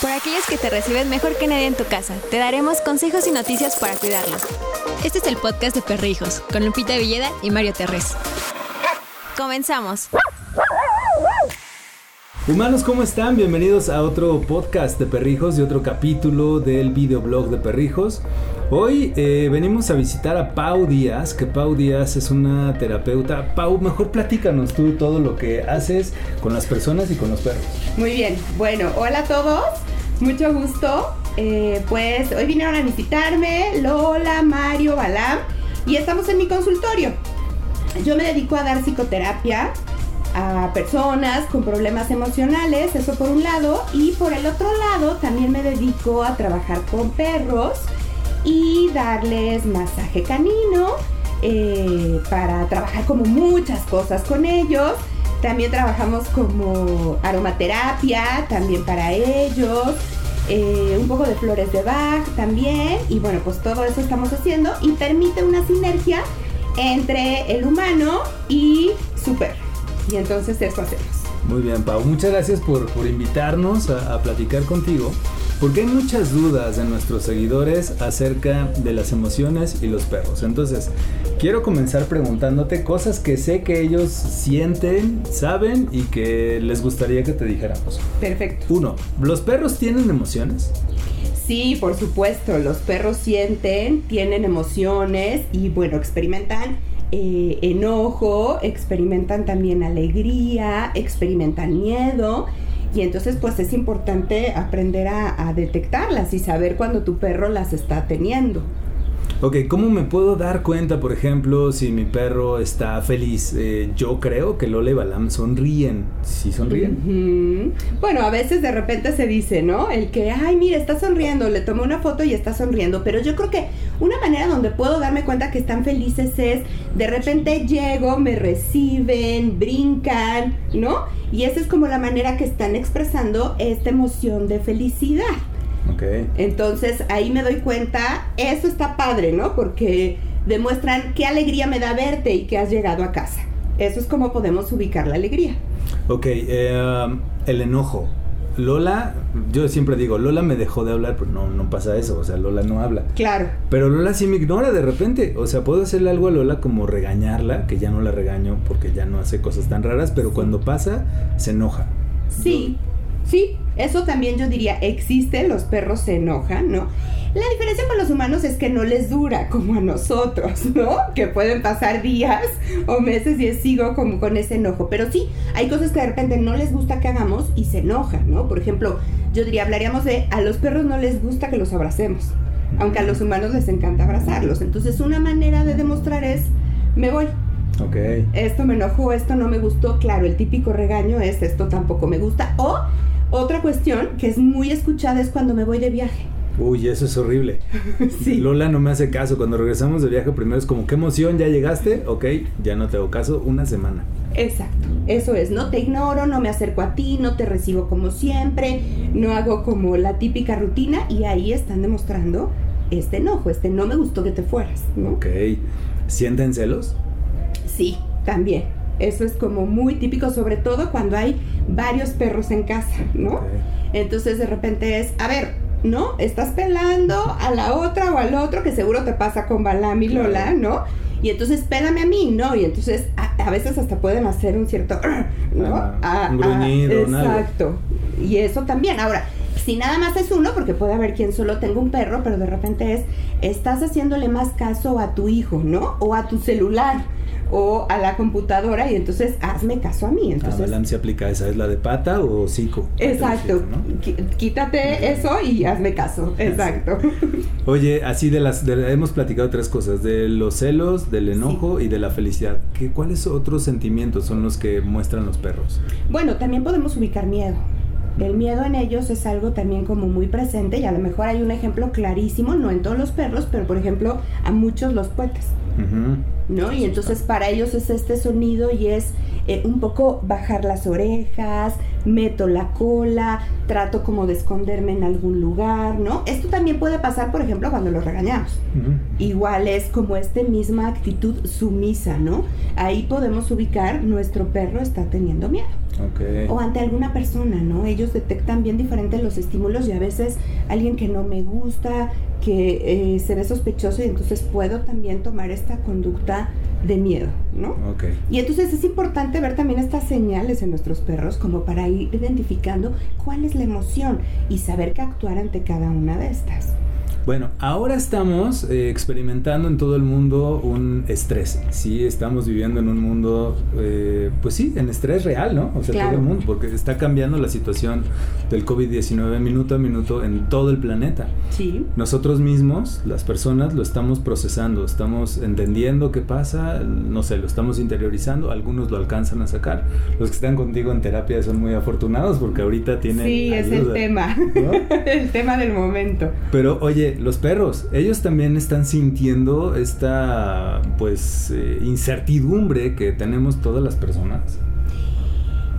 Por aquellos que te reciben mejor que nadie en tu casa, te daremos consejos y noticias para cuidarlos. Este es el podcast de Perrijos, con Lupita Villeda y Mario Terrés. Comenzamos. Humanos, ¿cómo están? Bienvenidos a otro podcast de Perrijos y otro capítulo del videoblog de Perrijos. Hoy eh, venimos a visitar a Pau Díaz, que Pau Díaz es una terapeuta. Pau, mejor platícanos tú todo lo que haces con las personas y con los perros. Muy bien, bueno, hola a todos, mucho gusto. Eh, pues hoy vinieron a visitarme Lola, Mario, Balam y estamos en mi consultorio. Yo me dedico a dar psicoterapia a personas con problemas emocionales, eso por un lado, y por el otro lado también me dedico a trabajar con perros y darles masaje canino eh, para trabajar como muchas cosas con ellos. También trabajamos como aromaterapia, también para ellos. Eh, un poco de flores de Bach también. Y bueno, pues todo eso estamos haciendo y permite una sinergia entre el humano y su perro. Y entonces eso hacemos. Muy bien, Pau. Muchas gracias por, por invitarnos a, a, platicar contigo. Porque hay muchas dudas de nuestros seguidores acerca de las emociones y los perros. Entonces, quiero comenzar preguntándote cosas que sé que ellos sienten, saben y que les gustaría que te dijéramos. Perfecto. Uno, ¿los perros tienen emociones? Sí, por supuesto, los perros sienten, tienen emociones y bueno, experimentan eh, enojo, experimentan también alegría, experimentan miedo. Y entonces pues es importante aprender a, detectarlas y saber cuando tu perro las está teniendo. Ok, ¿cómo me puedo dar cuenta, por ejemplo, si mi perro está feliz? Eh, yo creo que Lola y Balam sonríen. ¿Sí sonríen? Bueno, a veces de repente se dice, ¿no? El que, ay, mira, está sonriendo, le tomé una foto y está sonriendo. Pero yo creo que una manera donde puedo darme cuenta que están felices es, de repente llego, me reciben, brincan, ¿no? Y esa es como la manera que están expresando esta emoción de felicidad. Okay. Entonces ahí me doy cuenta, eso está padre, ¿no? Porque demuestran qué alegría me da verte y que has llegado a casa. Eso es como podemos ubicar la alegría. Ok, eh, el enojo. Lola, yo siempre digo, Lola me dejó de hablar, pero no, no pasa eso, o sea, Lola no habla. Claro. Pero Lola sí me ignora de repente, o sea, puedo hacerle algo a Lola como regañarla, que ya no la regaño porque ya no hace cosas tan raras, pero cuando pasa, se enoja. Sí, sí, eso también yo diría, existe, los perros se enojan, ¿no? La diferencia con los humanos es que no les dura como a nosotros, ¿no? Que pueden pasar días o meses y sigo como con ese enojo. Pero sí, hay cosas que de repente no les gusta que hagamos y se enojan, ¿no? Por ejemplo, yo diría, hablaríamos de a los perros no les gusta que los abracemos, aunque a los humanos les encanta abrazarlos. Entonces, una manera de demostrar es, me voy, Ok. Esto me enojó, esto no me gustó. Claro, el típico regaño es esto tampoco me gusta. O otra cuestión que es muy escuchada es cuando me voy de viaje. Uy, eso es horrible. sí. Lola no me hace caso. Cuando regresamos de viaje, primero es como, qué emoción, ya llegaste. Ok, ya no te hago caso. Una semana. Exacto, eso es. No te ignoro, no me acerco a ti, no te recibo como siempre, no hago como la típica rutina y ahí están demostrando este enojo, este no me gustó que te fueras. ¿no? Ok. ¿Sienten celos? Sí, también. Eso es como muy típico, sobre todo cuando hay varios perros en casa, ¿no? Okay. Entonces de repente es, a ver, ¿no? Estás pelando a la otra o al otro, que seguro te pasa con Balam y Lola, ¿no? Y entonces pélame a mí, ¿no? Y entonces a, a veces hasta pueden hacer un cierto, ¿no? Ah, un gruñido, exacto. Y eso también. Ahora, si nada más es uno, porque puede haber quien solo tenga un perro, pero de repente es, estás haciéndole más caso a tu hijo, ¿no? O a tu celular o a la computadora y entonces hazme caso a mí. Entonces, a Balam se aplica esa, ¿es la de pata o psico? Exacto, ¿no? quítate eso y hazme caso, exacto. Oye, así de las, de, hemos platicado tres cosas, de los celos, del enojo sí. y de la felicidad. ¿Qué, ¿Cuáles otros sentimientos son los que muestran los perros? Bueno, también podemos ubicar miedo. El miedo en ellos es algo también como muy presente y a lo mejor hay un ejemplo clarísimo, no en todos los perros, pero por ejemplo a muchos los puetes. Uh -huh. ¿No? Y entonces para ellos es este sonido y es eh, un poco bajar las orejas, meto la cola, trato como de esconderme en algún lugar, ¿no? Esto también puede pasar, por ejemplo, cuando los regañamos. Uh -huh. Igual es como esta misma actitud sumisa, ¿no? Ahí podemos ubicar nuestro perro está teniendo miedo. O ante alguna persona, ¿no? Ellos detectan bien diferentes los estímulos y a veces alguien que no me gusta, que eh, se ve sospechoso y entonces puedo también tomar esta conducta de miedo, ¿no? Okay. Y entonces es importante ver también estas señales en nuestros perros como para ir identificando cuál es la emoción y saber qué actuar ante cada una de estas. Bueno, ahora estamos eh, experimentando en todo el mundo un estrés. Sí, estamos viviendo en un mundo, eh, pues sí, en estrés real, ¿no? O sea, todo el mundo, porque está cambiando la situación del COVID-19 minuto a minuto en todo el planeta. Sí. Nosotros mismos, las personas, lo estamos procesando, estamos entendiendo qué pasa, no sé, lo estamos interiorizando, algunos lo alcanzan a sacar. Los que están contigo en terapia son muy afortunados porque ahorita tienen. Sí, es el tema, el tema del momento. Pero oye, los perros, ellos también están sintiendo esta pues eh, incertidumbre que tenemos todas las personas.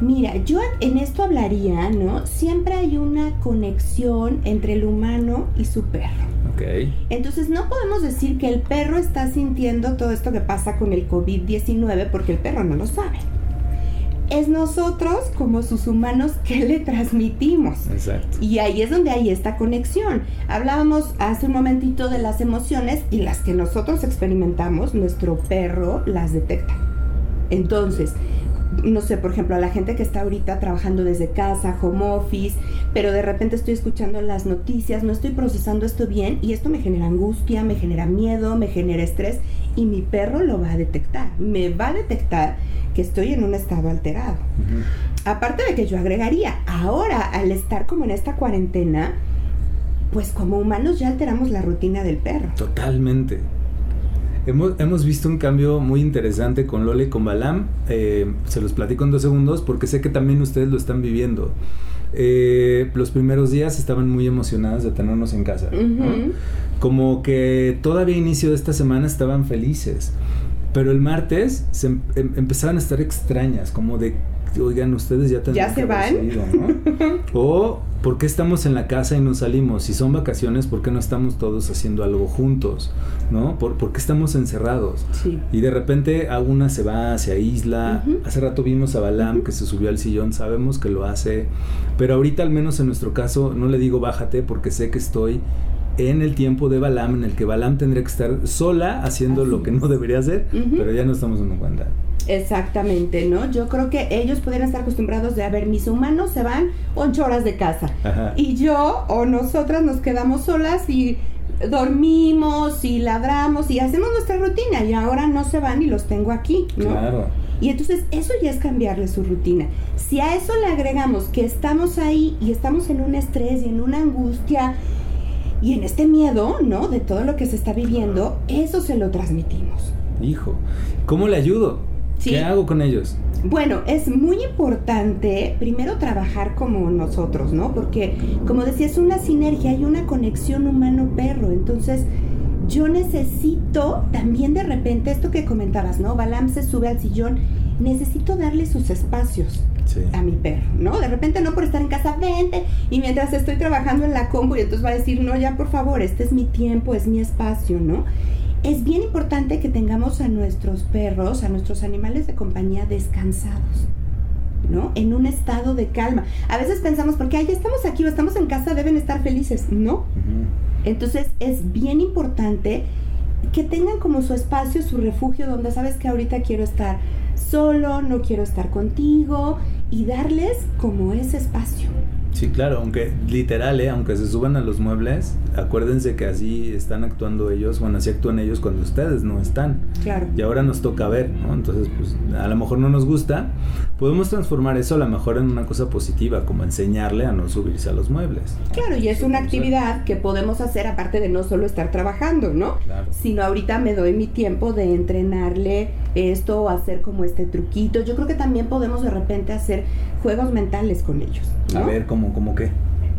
Mira, yo en esto hablaría, ¿no? Siempre hay una conexión entre el humano y su perro. Ok. Entonces no podemos decir que el perro está sintiendo todo esto que pasa con el COVID-19 porque el perro no lo sabe es nosotros como sus humanos que le transmitimos. Exacto. Y ahí es donde hay esta conexión. Hablábamos hace un momentito de las emociones y las que nosotros experimentamos, nuestro perro las detecta. Entonces, no sé, por ejemplo, a la gente que está ahorita trabajando desde casa, home office, pero de repente estoy escuchando las noticias, no estoy procesando esto bien y esto me genera angustia, me genera miedo, me genera estrés y mi perro lo va a detectar, me va a detectar que estoy en un estado alterado. Aparte de que yo agregaría, ahora al estar como en esta cuarentena, pues como humanos ya alteramos la rutina del perro. Totalmente. Hemos, visto un cambio muy interesante con Lola y con Balam. Eh, se los platico en dos segundos porque sé que también ustedes lo están viviendo. Eh, los primeros días estaban muy emocionadas de tenernos en casa. Como que todavía inicio de esta semana estaban felices. Pero el martes se em, em, empezaban a estar extrañas, como de, oigan, ustedes ya ¿Ya se van? o, ¿por qué estamos en la casa y no salimos? Si son vacaciones, ¿por qué no estamos todos haciendo algo juntos? ¿No? ¿Por, qué estamos encerrados? Sí. Y de repente alguna se va, se aísla. Hace rato vimos a Balam que se subió al sillón, sabemos que lo hace. Pero ahorita, al menos en nuestro caso, no le digo bájate porque sé que estoy en el tiempo de Balam, en el que Balam tendría que estar sola haciendo lo que no debería hacer, pero ya no estamos dando cuenta. Exactamente, ¿no? Yo creo que ellos podrían estar acostumbrados de, a ver, mis humanos se van ocho horas de casa y yo o nosotras nos quedamos solas y dormimos y ladramos y hacemos nuestra rutina y ahora no se van y los tengo aquí, ¿no? Claro. Y entonces eso ya es cambiarle su rutina. Si a eso le agregamos que estamos ahí y estamos en un estrés y en una angustia y en este miedo, ¿no? De todo lo que se está viviendo, eso se lo transmitimos. Hijo, ¿cómo le ayudo? ¿Qué hago con ellos? Bueno, es muy importante primero trabajar como nosotros, ¿no? Porque, como decía, es una sinergia, hay una conexión humano-perro. Entonces, yo necesito también de repente, esto que comentabas, ¿no? Balam se sube al sillón, necesito darle sus espacios a mi perro, ¿no? De repente no por estar en casa, vente, y mientras estoy trabajando en la combo y entonces va a decir, no, ya por favor, este es mi tiempo, es mi espacio, ¿no? Es bien importante que tengamos a nuestros perros, a nuestros animales de compañía descansados. ¿no? En un estado de calma. A veces pensamos, porque ya estamos aquí o estamos en casa, deben estar felices. No. Entonces es bien importante que tengan como su espacio, su refugio, donde sabes que ahorita quiero estar solo, no quiero estar contigo y darles como ese espacio. Sí, claro, aunque literal, ¿eh? aunque se suban a los muebles, acuérdense que así están actuando ellos, bueno, así actúan ellos cuando ustedes no están. Claro. Y ahora nos toca ver, ¿no? Entonces, pues a lo mejor no nos gusta, podemos transformar eso a lo mejor en una cosa positiva, como enseñarle a no subirse a los muebles. Claro, y es una actividad que podemos hacer aparte de no solo estar trabajando, ¿no? Claro. Sino ahorita me doy mi tiempo de entrenarle esto o hacer como este truquito. Yo creo que también podemos de repente hacer juegos mentales con ellos. A ver, ¿cómo, cómo qué?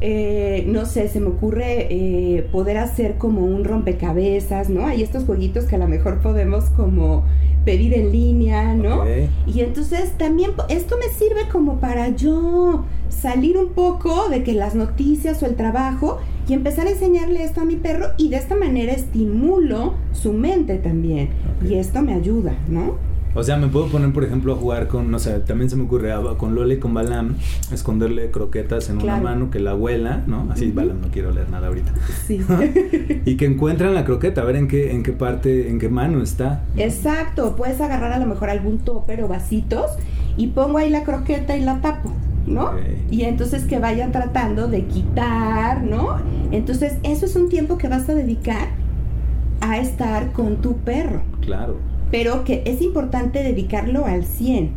Eh, no sé, se me ocurre eh, poder hacer como un rompecabezas, ¿no? Hay estos jueguitos que a lo mejor podemos como pedir en línea, ¿no? Y entonces también esto me sirve como para yo salir un poco de que las noticias o el trabajo y empezar a enseñarle esto a mi perro y de esta manera estimulo su mente también. Y esto me ayuda, ¿no? O sea, me puedo poner, por ejemplo, a jugar con, no sé, también se me ocurre con Lola y con Balam, esconderle croquetas en una mano, que la abuela, ¿no? Así, Ujú. Balam, no quiero leer nada ahorita. Sí. y que encuentran la croqueta, a ver en qué, en qué parte, en qué mano está. Exacto, puedes agarrar a lo mejor algún topper o vasitos y pongo ahí la croqueta y la tapo, ¿no? Y entonces que vayan tratando de quitar, ¿no? Entonces eso es un tiempo que vas a dedicar a estar con tu perro, Claro, pero que es importante dedicarlo al 100,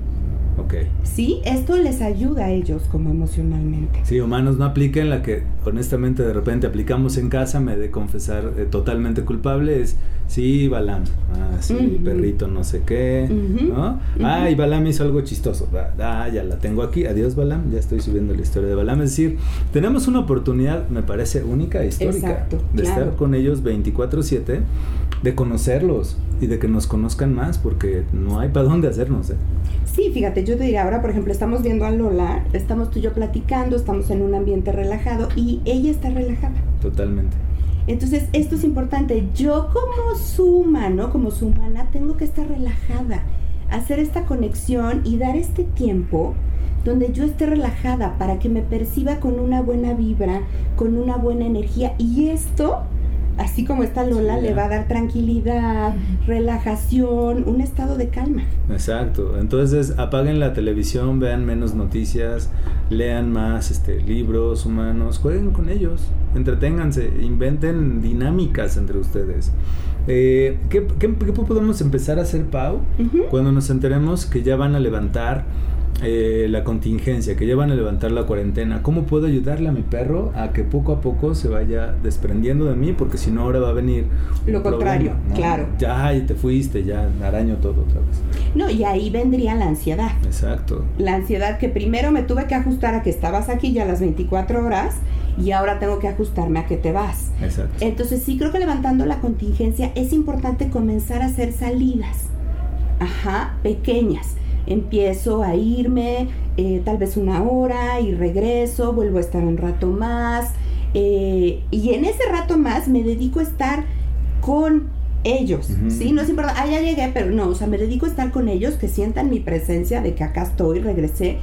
ok. ¿sí? Esto les ayuda a ellos como emocionalmente. Sí, humanos no apliquen la que honestamente de repente aplicamos en casa, me de confesar eh, totalmente culpable, es sí, Balam, ah, sí, perrito no sé qué, Ujú. ¿no? Ah, y Balam hizo algo chistoso, ah, ah, ya la tengo aquí, adiós Balam, ya estoy subiendo la historia de Balam, es decir, tenemos una oportunidad, me parece única e histórica, Exacto, de claro. estar con ellos 24/7, de conocerlos y de que nos conozcan más, porque no hay para dónde hacernos, ¿eh? Sí, fíjate, yo te diría, ahora por ejemplo estamos viendo a Lola, estamos tú y yo platicando, estamos en un ambiente relajado y ella está relajada. totalmente. Entonces, esto es importante. Yo como su humano, como su humana, tengo que estar relajada, hacer esta conexión y dar este tiempo donde yo esté relajada para que me perciba con una buena vibra, con una buena energía. Y esto, así como está Lola, Sí, le va a dar tranquilidad, relajación, un estado de calma. Exacto. Entonces apaguen la televisión, vean menos noticias, lean más este, libros humanos, jueguen con ellos, entreténganse, inventen dinámicas entre ustedes. Eh, ¿qué, qué, qué podemos empezar a hacer, Pau, cuando nos enteremos que ya van a levantar eh, la contingencia, que ya van a levantar la cuarentena? ¿Cómo puedo ayudarle a mi perro a que poco a poco se vaya desprendiendo de mí? Porque si no, ahora va a venir Lo contrario, problema, ¿no? claro. Ya, ay, te fuiste, ya araño todo otra vez. No, y ahí vendría la ansiedad. Exacto. la ansiedad que primero me tuve que ajustar a que estabas aquí ya las 24 horas y ahora tengo que ajustarme a que te vas. Exacto. Entonces sí creo que levantando la contingencia es importante comenzar a hacer salidas, ajá, pequeñas. Empiezo a irme eh, tal vez una hora y regreso, vuelvo a estar un rato más eh, y en ese rato más me dedico a estar con ellos, Ujú. ¿sí? No es importante, ah, ya llegué, pero no, o sea, me dedico a estar con ellos, que sientan mi presencia de que acá estoy, regresé.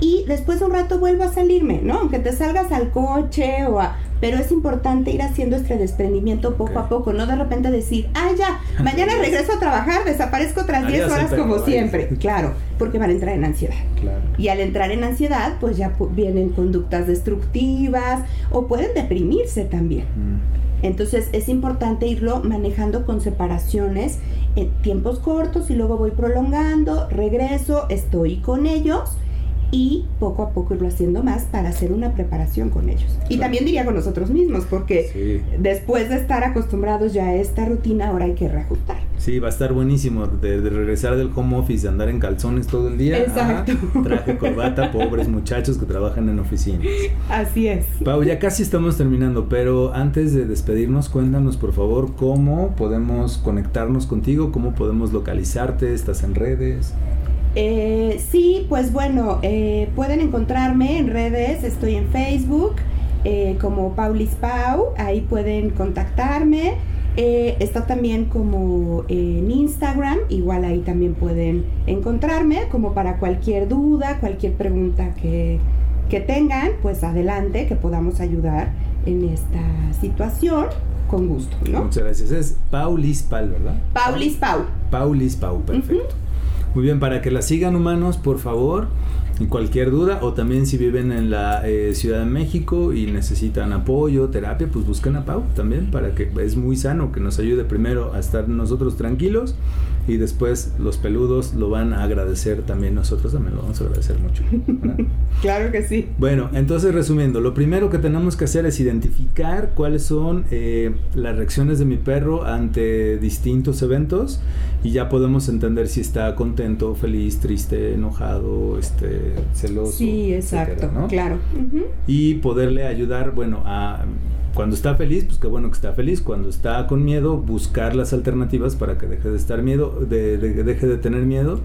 Y después de un rato vuelvo a salirme, ¿no? Aunque te salgas al coche o a... Pero es importante ir haciendo este desprendimiento poco a poco, no de repente decir, ah, ya, mañana regreso a trabajar, desaparezco otras 10 Adiós, horas como siempre. Claro, porque van a entrar en ansiedad. Claro. Y al entrar en ansiedad, pues ya vienen conductas destructivas o pueden deprimirse también. Mm. Entonces es importante irlo manejando con separaciones en tiempos cortos y luego voy prolongando, regreso, estoy con ellos y poco a poco irlo haciendo más para hacer una preparación con ellos. Y también diría con nosotros mismos, porque Sí. después de estar acostumbrados ya a esta rutina, ahora hay que reajustar. Sí, va a estar buenísimo de, de regresar del home office, de andar en calzones todo el día. Exacto. Traje, corbata, pobres muchachos que trabajan en oficinas. Así es. Pau, ya casi estamos terminando, pero antes de despedirnos, cuéntanos por favor cómo podemos conectarnos contigo, cómo podemos localizarte, estás en redes. Eh, sí, pues bueno, eh, pueden encontrarme en redes, estoy en Facebook eh, como Paulis Pau, ahí pueden contactarme. Eh, está también como en Instagram, igual ahí también pueden encontrarme, como para cualquier duda, cualquier pregunta que, que tengan, pues adelante, que podamos ayudar en esta situación, con gusto, ¿no? Muchas gracias. Es Paulis Pal, ¿verdad? Paulis Pau. Paulis Pau, perfecto. Muy bien, para que la sigan humanos, por favor, cualquier duda, o también si viven en la eh, Ciudad de México y necesitan apoyo, terapia, pues busquen a Pau también, para que es muy sano que nos ayude primero a estar nosotros tranquilos y después los peludos lo van a agradecer también, nosotros también lo vamos a agradecer mucho. Claro que sí. Bueno, entonces resumiendo, lo primero que tenemos que hacer es identificar cuáles son eh, las reacciones de mi perro ante distintos eventos y ya podemos entender si está contento, feliz, triste, enojado, este, celoso. Sí, exacto, etcétera, ¿no? claro. Y poderle ayudar, bueno, a cuando está feliz, pues qué bueno que está feliz. Cuando está con miedo, buscar las alternativas para que deje de estar miedo, de, de- deje de tener miedo.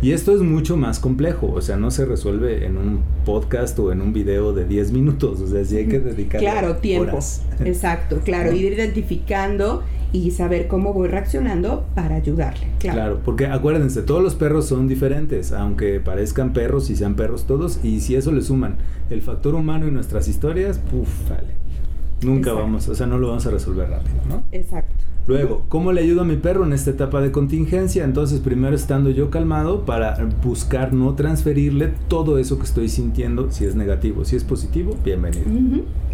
Y esto es mucho más complejo, o sea, no se resuelve en un podcast o en un video de 10 minutos, o sea, sí hay que dedicar Claro, tiempo. horas. Exacto, claro. ¿No? Ir identificando y saber cómo voy reaccionando para ayudarle. Claro. Claro, porque acuérdense, todos los perros son diferentes, aunque parezcan perros y sean perros todos, y si eso le suman el factor humano y nuestras historias, puf, vale. Nunca Exacto. vamos, o sea, no lo vamos a resolver rápido, ¿no? Exacto. Luego, ¿cómo le ayudo a mi perro en esta etapa de contingencia? Entonces, primero estando yo calmado para buscar no transferirle todo eso que estoy sintiendo, si es negativo, si es positivo, bienvenido.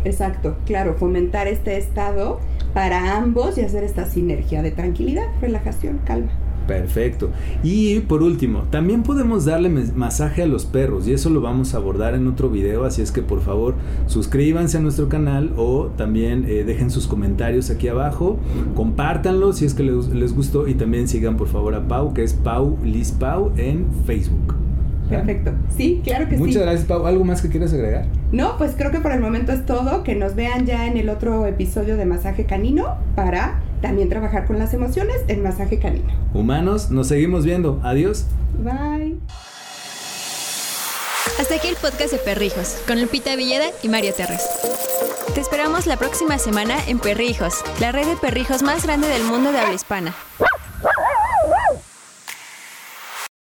Exacto, claro, fomentar este estado para ambos y hacer esta sinergia de tranquilidad, relajación, calma. Perfecto. Y por último, también podemos darle masaje a los perros y eso lo vamos a abordar en otro video, así es que por favor suscríbanse a nuestro canal o también eh, dejen sus comentarios aquí abajo, compártanlo si es que les, les gustó y también sigan por favor a Pau, que es Pau Liz Pau en Facebook. Perfecto. Sí, claro que sí. Muchas gracias Pau. ¿Algo más que quieras agregar? No, pues creo que por el momento es todo. Que nos vean ya en el otro episodio de masaje canino para también trabajar con las emociones en masaje canino. Humanos, nos seguimos viendo. Adiós. Bye. Hasta aquí el podcast de Perrijos, con Lupita Villeda y Mario Terres. Te esperamos la próxima semana en Perrijos, la red de perrijos más grande del mundo de habla hispana.